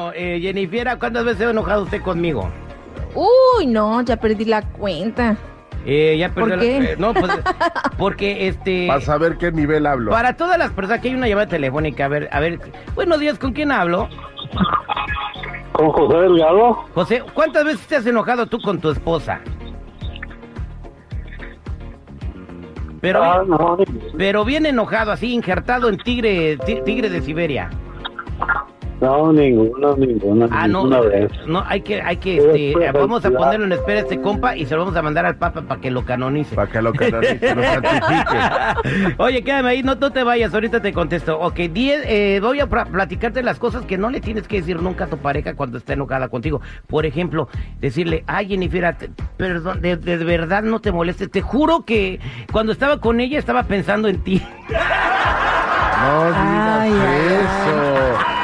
Bueno, eh, Jennifer, ¿cuántas veces ha enojado usted conmigo? Uy, no, ya perdí la cuenta. Eh, ya ¿Por perdió la- qué? eh, no, pues, porque este... Para saber qué nivel hablo. Para todas las personas, que hay una llamada telefónica, a ver, a ver, buenos días, ¿con quién hablo? Con José Delgado. José, ¿cuántas veces te has enojado tú con tu esposa? Pero, Ah, no, pero bien enojado, así injertado en tigre, ti- tigre de Siberia. No, ninguna, ninguna, Ah, no, ninguna vez. no, hay que, hay que, este, vamos a ponerlo en espera a este compa y se lo vamos a mandar al papa para que lo canonice. Para que lo canonice, lo santifique. Oye, quédame ahí, no, no te vayas, ahorita te contesto. Ok, diez, eh, voy a platicarte las cosas que no le tienes que decir nunca a tu pareja cuando está enojada contigo. Por ejemplo, decirle, ay, Jennifer, te- perdón, de, de verdad no te molestes. Te juro que cuando estaba con ella estaba pensando en ti. No digas Ay, ay, eso.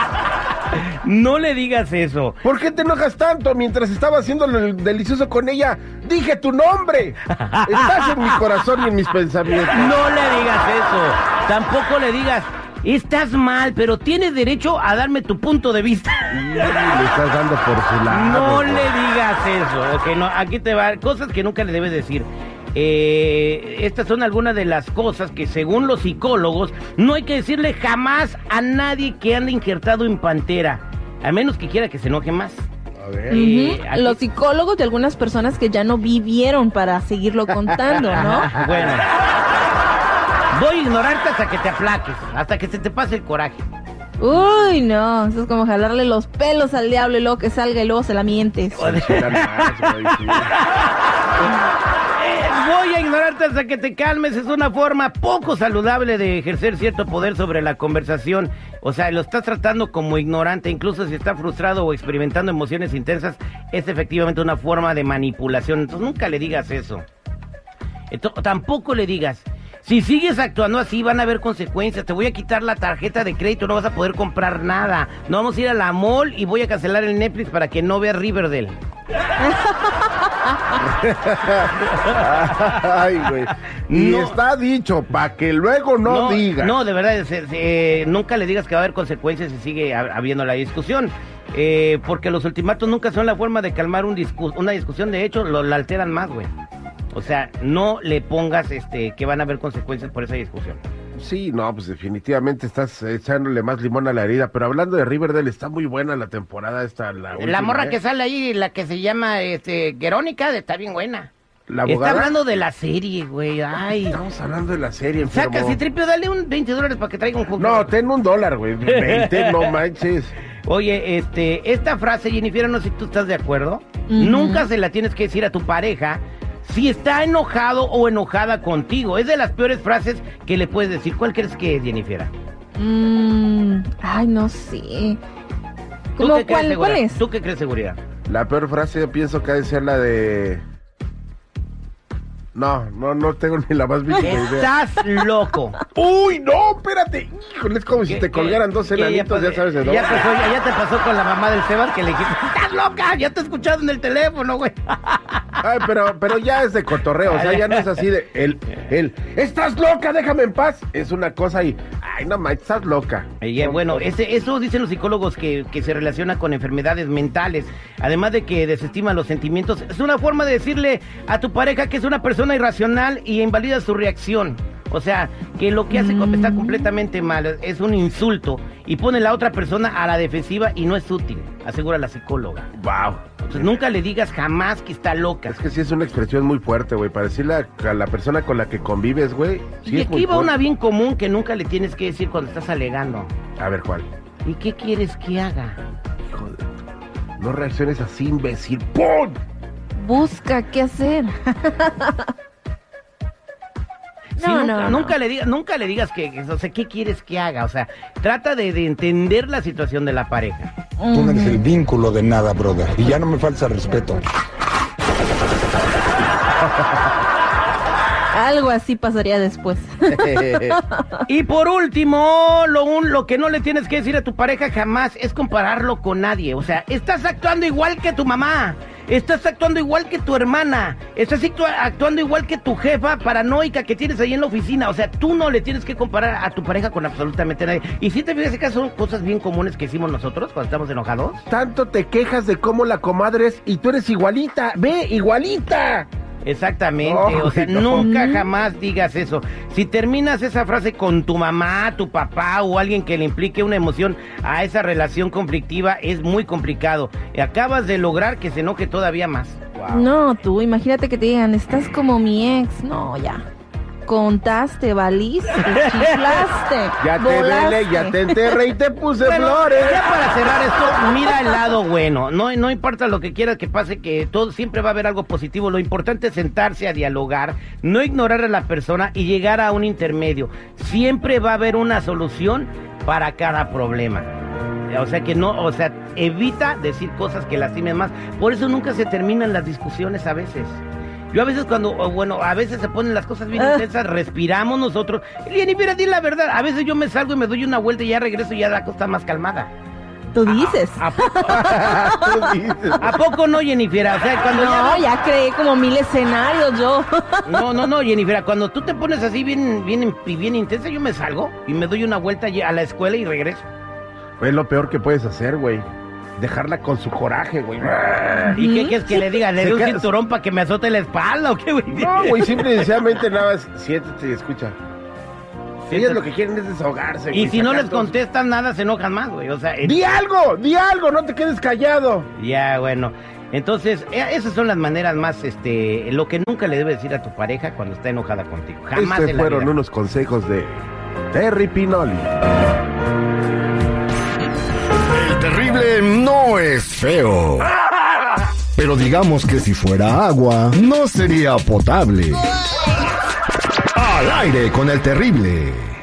No le digas eso. ¿Por qué te enojas tanto mientras estaba haciendo el delicioso con ella? Dije tu nombre. Estás en mi corazón y en mis pensamientos. No le digas eso. Tampoco le digas, estás mal, pero tienes derecho a darme tu punto de vista. Le estás dando por su lado. No le digas eso, ok, no, aquí te va, cosas que nunca le debes decir. Eh, estas son algunas de las cosas que según los psicólogos no hay que decirle jamás a nadie que ande injertado en pantera, a menos que quiera que se enoje más. A ver. Eh, aquí- Los psicólogos de algunas personas que ya no vivieron para seguirlo contando, ¿no? Bueno, voy a ignorarte hasta que te aplaques, hasta que se te pase el coraje. Uy, no, eso es como jalarle los pelos al diablo y luego que salga y luego se la mientes. Voy a ignorarte hasta que te calmes. Es una forma poco saludable de ejercer cierto poder sobre la conversación. O sea, lo estás tratando como ignorante, incluso si está frustrado o experimentando emociones intensas, es efectivamente una forma de manipulación. Entonces nunca le digas eso. Ento- tampoco le digas, si sigues actuando así van a haber consecuencias, te voy a quitar la tarjeta de crédito, no vas a poder comprar nada. No vamos a ir a la mall y voy a cancelar el Netflix para que no veas Riverdale. Ay, güey. Y No. está dicho, para que luego no, diga. No, de verdad, se- se- eh, nunca le digas que va a haber consecuencias si sigue hab- habiendo la discusión. Eh, porque los ultimatos nunca son la forma de calmar un discu- una discusión. De hecho, lo, la alteran más, güey. O sea, no le pongas este que van a haber consecuencias por esa discusión. Sí, no, pues definitivamente estás echándole más limón a la herida. Pero hablando de Riverdale, está muy buena la temporada esta. La, la última, morra ¿eh? que sale ahí, la que se llama este, Verónica, está bien buena. La Está hablando de la serie, güey. Ay. Estamos hablando de la serie, enfermo. Saca, si tripio, dale un 20 dólares para que traiga un jugo. No, ten un dólar, güey. 20, no manches. Oye, este, esta frase, Jennifer, no sé si tú estás de acuerdo. Nunca se la tienes que decir a tu pareja si está enojado o enojada contigo. Es de las peores frases que le puedes decir. ¿Cuál crees que es, Jennifer? Mm, ay, no sé. ¿Tú ¿Cómo crees, cuál, cuál es? ¿Tú qué crees, seguridad? La peor frase yo pienso que ha de ser la de... No, no, no tengo ni la más mínima idea. Estás loco. Uy, no, espérate. Híjole, es como si ¿Qué- te colgaran dos enanitos, ya sabes de dónde. Ya, pasó, ya, ya te pasó con la mamá del Sebas que le dijiste, estás loca, ya te he escuchado en el teléfono, güey. Ay, pero, pero ya es de cotorreo, o sea, ya no es así de el, el, estás loca, déjame en paz. Es una cosa y, ay, no manches, estás loca. Y, bueno, ese, eso dicen los psicólogos que, que se relaciona con enfermedades mentales. Además de que desestima los sentimientos, es una forma de decirle a tu pareja que es una persona irracional y invalida su reacción. O sea, que lo que hace Mm. está completamente mal, es un insulto y pone a la otra persona a la defensiva y no es útil, asegura la psicóloga. Wow. Entonces nunca le digas jamás que está loca. Es que sí es una expresión muy fuerte, güey. Para decirle a, a la persona con la que convives, güey. Sí y es muy aquí va una bien común que nunca le tienes que decir cuando estás alegando. A ver, ¿cuál? ¿Y qué quieres que haga? Hijo de- No reacciones así, imbécil. ¡Pum! Busca qué hacer. Sí, No, nunca, no, no. nunca le digas, nunca le digas que, que- o sea, ¿qué quieres que haga? O sea, trata de, de entender la situación de la pareja. Tú no eres el vínculo de nada, brother. Y ya no me falta respeto. Algo así pasaría después. Y por último, lo, un- lo que no le tienes que decir a tu pareja jamás es compararlo con nadie. O sea, estás actuando igual que tu mamá. Estás actuando igual que tu hermana, estás actua- actuando igual que tu jefa paranoica que tienes ahí en la oficina. O sea, tú no le tienes que comparar a tu pareja con absolutamente nadie. Y si te fijas que son cosas bien comunes que hicimos nosotros cuando estamos enojados. Tanto te quejas de cómo la comadre es y tú eres igualita. Ve, igualita. Exactamente, No, o sea, no. nunca jamás digas eso. Si terminas esa frase con tu mamá, tu papá o alguien que le implique una emoción a esa relación conflictiva, es muy complicado. Y acabas de lograr que se enoje todavía más. No, tú, imagínate que te digan, estás como mi ex. No, ya. Contaste, valiste, chiflaste. Ya te vele, ya te enterré y te puse Bueno, flores. ya para cerrar esto, mira el lado bueno. No, no importa lo que quieras que pase, que todo siempre va a haber algo positivo. Lo importante es sentarse a dialogar, no ignorar a la persona y llegar a un intermedio. Siempre va a haber una solución para cada problema. O sea que no, o sea, evita decir cosas que lastimen más. Por eso nunca se terminan las discusiones a veces. Yo a veces cuando, o bueno, a veces se ponen las cosas bien Ah. intensas, respiramos nosotros. Y mira, di la verdad, a veces yo me salgo y me doy una vuelta y ya regreso y ya la cosa está más calmada. Tú dices. ¿A, poco- Tú dices. ¿A poco no, Jennifer? O sea, cuando No, ya... ya creé como mil escenarios yo. No, no, no, Jennifer, cuando tú te pones así bien, bien, bien intensa, yo me salgo y me doy una vuelta a la escuela y regreso. Es lo peor que puedes hacer, güey. Dejarla con su coraje, güey. ¿Y qué quieres que le diga? ¿Le doy un queda- cinturón para que me azote la espalda o qué, güey? No, güey, simple y sencillamente nada más siéntate y escucha. Ellas lo que quieren es desahogarse. Y güey, si no les contestan nada, se enojan más, güey. O sea, ¡Di algo! ¡Di algo! ¡No te quedes callado! ya, bueno. Entonces, eh, esas son las maneras más, este, lo que nunca le debes decir a tu pareja cuando está enojada contigo. Jamás Estos en la fueron vida. unos consejos de Terry Pinoli. Terrible no es feo. Pero digamos que si fuera agua, no sería potable. Al aire con el terrible.